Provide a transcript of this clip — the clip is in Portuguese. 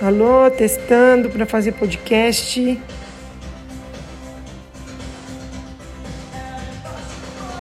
Alô, testando para fazer podcast.